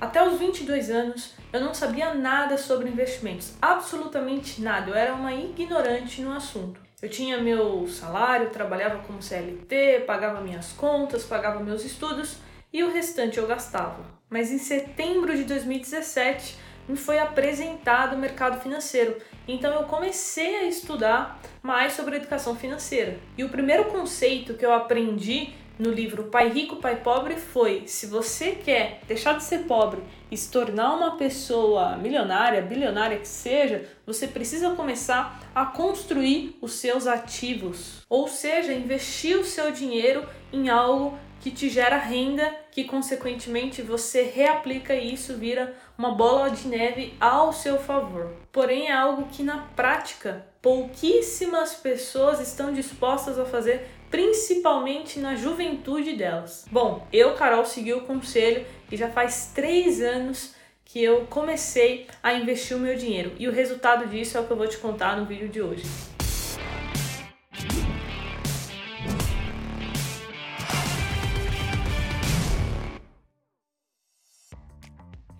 Até os 22 anos, eu não sabia nada sobre investimentos, absolutamente nada. Eu era uma ignorante no assunto. Eu tinha meu salário, trabalhava como CLT, pagava minhas contas, pagava meus estudos e o restante eu gastava. Mas em setembro de 2017 me foi apresentado o mercado financeiro, então eu comecei a estudar mais sobre educação financeira. E o primeiro conceito que eu aprendi no livro Pai Rico, Pai Pobre foi: se você quer deixar de ser pobre e se tornar uma pessoa milionária, bilionária que seja, você precisa começar a construir os seus ativos, ou seja, investir o seu dinheiro em algo que te gera renda, que consequentemente você reaplica e isso vira uma bola de neve ao seu favor. Porém, é algo que na prática pouquíssimas pessoas estão dispostas a fazer principalmente na juventude delas. Bom, eu, Carol, segui o conselho e já faz três anos que eu comecei a investir o meu dinheiro. E o resultado disso é o que eu vou te contar no vídeo de hoje.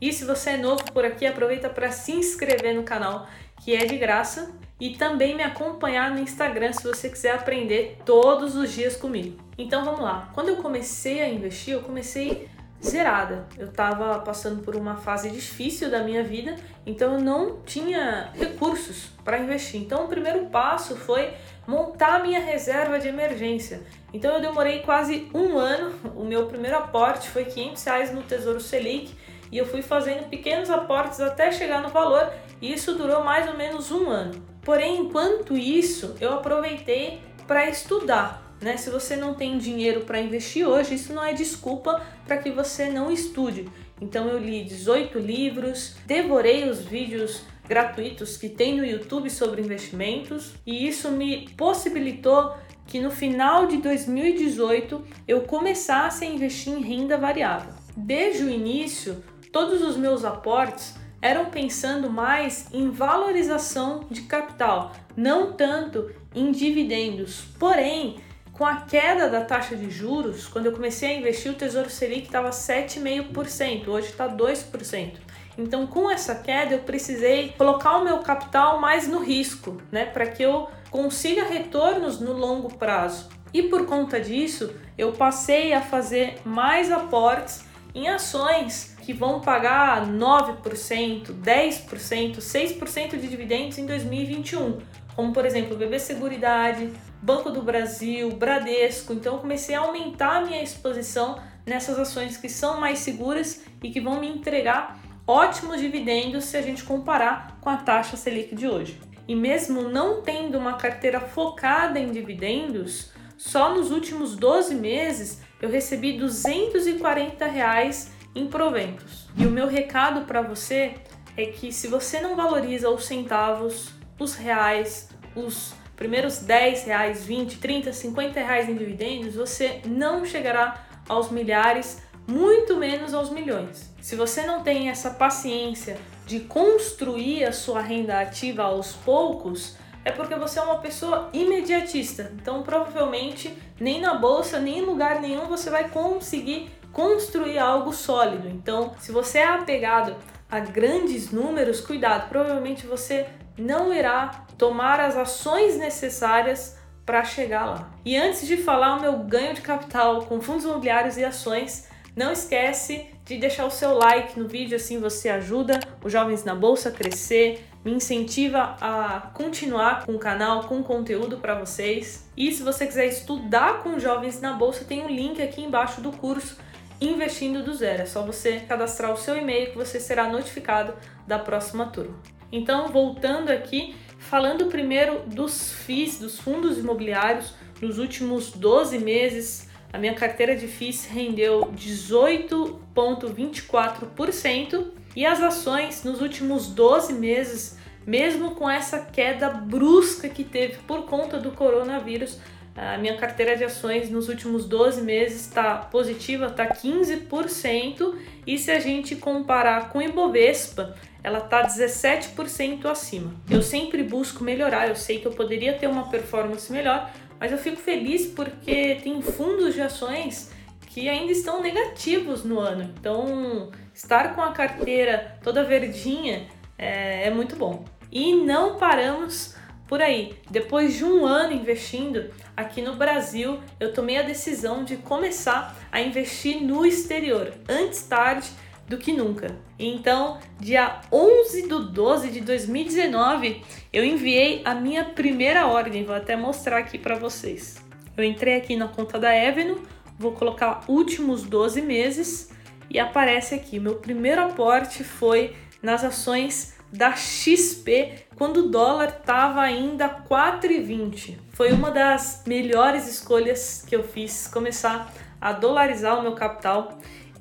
E se você é novo por aqui, aproveita para se inscrever no canal, que é de graça e também me acompanhar no Instagram se você quiser aprender todos os dias comigo. Então vamos lá. Quando eu comecei a investir, eu comecei zerada. Eu estava passando por uma fase difícil da minha vida, então eu não tinha recursos para investir. Então o primeiro passo foi montar minha reserva de emergência. Então eu demorei quase um ano. O meu primeiro aporte foi 500 reais no Tesouro Selic e eu fui fazendo pequenos aportes até chegar no valor. E isso durou mais ou menos um ano. Porém, enquanto isso, eu aproveitei para estudar. Né? Se você não tem dinheiro para investir hoje, isso não é desculpa para que você não estude. Então eu li 18 livros, devorei os vídeos gratuitos que tem no YouTube sobre investimentos e isso me possibilitou que no final de 2018 eu começasse a investir em renda variável. Desde o início, todos os meus aportes eram pensando mais em valorização de capital, não tanto em dividendos. Porém, com a queda da taxa de juros, quando eu comecei a investir, o Tesouro Selic estava 7,5%, hoje está 2%. Então, com essa queda, eu precisei colocar o meu capital mais no risco, né, para que eu consiga retornos no longo prazo. E por conta disso, eu passei a fazer mais aportes em ações que vão pagar 9%, 10%, 6% de dividendos em 2021, como por exemplo BB Seguridade, Banco do Brasil, Bradesco. Então comecei a aumentar a minha exposição nessas ações que são mais seguras e que vão me entregar ótimos dividendos se a gente comparar com a taxa Selic de hoje. E mesmo não tendo uma carteira focada em dividendos, só nos últimos 12 meses eu recebi 240 reais em proventos. E o meu recado para você é que se você não valoriza os centavos, os reais, os primeiros 10 reais, 20, 30, 50 reais em dividendos, você não chegará aos milhares, muito menos aos milhões. Se você não tem essa paciência de construir a sua renda ativa aos poucos, é porque você é uma pessoa imediatista. Então, provavelmente, nem na bolsa, nem em lugar nenhum você vai conseguir construir algo sólido. Então, se você é apegado a grandes números, cuidado, provavelmente você não irá tomar as ações necessárias para chegar lá. E antes de falar o meu ganho de capital com fundos imobiliários e ações, não esquece de deixar o seu like no vídeo, assim você ajuda os jovens na bolsa a crescer, me incentiva a continuar com o canal, com conteúdo para vocês. E se você quiser estudar com jovens na bolsa, tem um link aqui embaixo do curso investindo do zero. É só você cadastrar o seu e-mail que você será notificado da próxima turma. Então, voltando aqui, falando primeiro dos FIIs, dos fundos imobiliários, nos últimos 12 meses, a minha carteira de FIIs rendeu 18,24% e as ações nos últimos 12 meses, mesmo com essa queda brusca que teve por conta do coronavírus, a minha carteira de ações nos últimos 12 meses está positiva, está 15%, e se a gente comparar com o Ibovespa, ela está 17% acima. Eu sempre busco melhorar, eu sei que eu poderia ter uma performance melhor, mas eu fico feliz porque tem fundos de ações que ainda estão negativos no ano. Então, estar com a carteira toda verdinha é, é muito bom. E não paramos por aí. Depois de um ano investindo aqui no Brasil, eu tomei a decisão de começar a investir no exterior, antes tarde do que nunca. Então, dia 11 do 12 de 2019, eu enviei a minha primeira ordem, vou até mostrar aqui para vocês. Eu entrei aqui na conta da Eveno, vou colocar últimos 12 meses e aparece aqui, meu primeiro aporte foi nas ações da XP quando o dólar estava ainda 4,20. Foi uma das melhores escolhas que eu fiz começar a dolarizar o meu capital.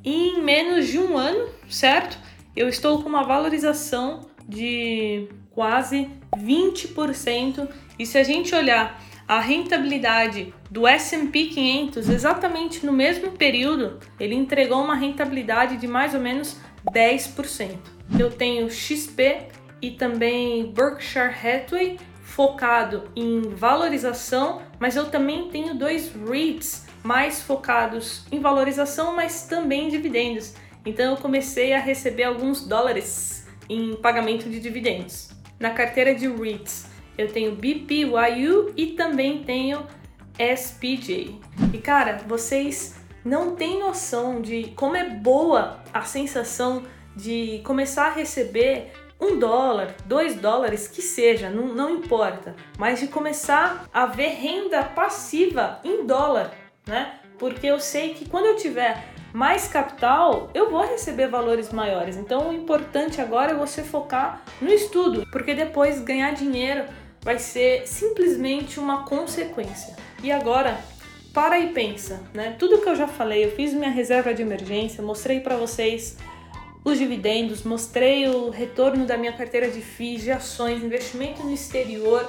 Em menos de um ano, certo? Eu estou com uma valorização de quase 20%. E se a gente olhar a rentabilidade do S&P 500 exatamente no mesmo período, ele entregou uma rentabilidade de mais ou menos 10%. Eu tenho XP e também Berkshire Hathaway focado em valorização, mas eu também tenho dois REITs mais focados em valorização, mas também em dividendos. Então eu comecei a receber alguns dólares em pagamento de dividendos. Na carteira de REITs, eu tenho BPYU e também tenho SPJ. E cara, vocês não têm noção de como é boa a sensação de começar a receber um dólar, dois dólares, que seja, não, não importa, mas de começar a ver renda passiva em dólar, né? Porque eu sei que quando eu tiver mais capital, eu vou receber valores maiores. Então o importante agora é você focar no estudo, porque depois ganhar dinheiro vai ser simplesmente uma consequência. E agora, para e pensa, né? Tudo que eu já falei, eu fiz minha reserva de emergência, mostrei para vocês os dividendos, mostrei o retorno da minha carteira de FIIs, de ações, investimento no exterior.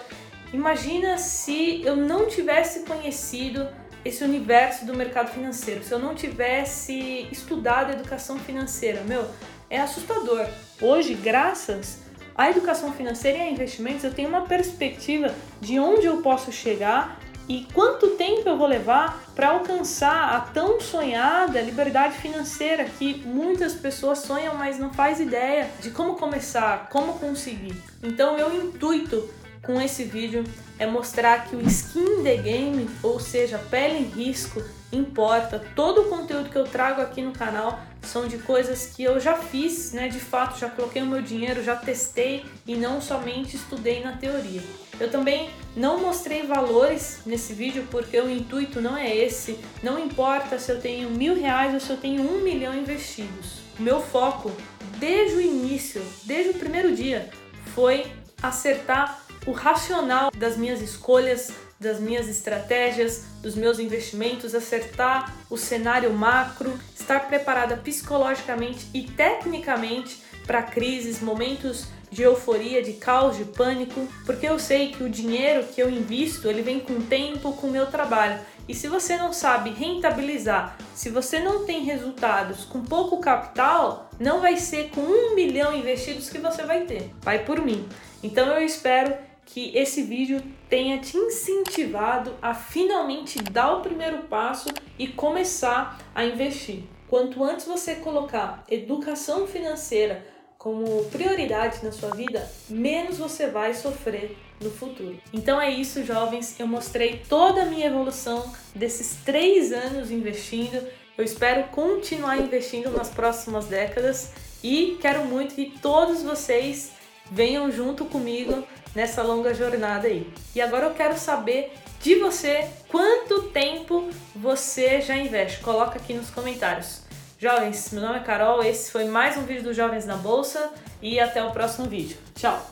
Imagina se eu não tivesse conhecido esse universo do mercado financeiro, se eu não tivesse estudado educação financeira. Meu, é assustador. Hoje, graças à educação financeira e a investimentos, eu tenho uma perspectiva de onde eu posso chegar e quanto tempo eu vou levar para alcançar a tão sonhada liberdade financeira que muitas pessoas sonham, mas não faz ideia de como começar, como conseguir. Então, meu intuito com esse vídeo é mostrar que o skin the game, ou seja, pele em risco, importa. Todo o conteúdo que eu trago aqui no canal são de coisas que eu já fiz, né? De fato, já coloquei o meu dinheiro, já testei e não somente estudei na teoria. Eu também não mostrei valores nesse vídeo porque o intuito não é esse. Não importa se eu tenho mil reais ou se eu tenho um milhão investidos. O meu foco, desde o início, desde o primeiro dia, foi acertar o racional das minhas escolhas, das minhas estratégias, dos meus investimentos, acertar o cenário macro, estar preparada psicologicamente e tecnicamente para crises, momentos de euforia, de caos, de pânico, porque eu sei que o dinheiro que eu invisto, ele vem com tempo, com o meu trabalho. E se você não sabe rentabilizar, se você não tem resultados com pouco capital, não vai ser com um milhão investidos que você vai ter. Vai por mim. Então eu espero que esse vídeo tenha te incentivado a finalmente dar o primeiro passo e começar a investir. Quanto antes você colocar educação financeira como prioridade na sua vida, menos você vai sofrer no futuro. Então é isso, jovens. Eu mostrei toda a minha evolução desses três anos investindo. Eu espero continuar investindo nas próximas décadas e quero muito que todos vocês venham junto comigo nessa longa jornada aí. E agora eu quero saber de você quanto tempo você já investe. Coloca aqui nos comentários. Jovens, meu nome é Carol, esse foi mais um vídeo do Jovens na Bolsa e até o próximo vídeo. Tchau!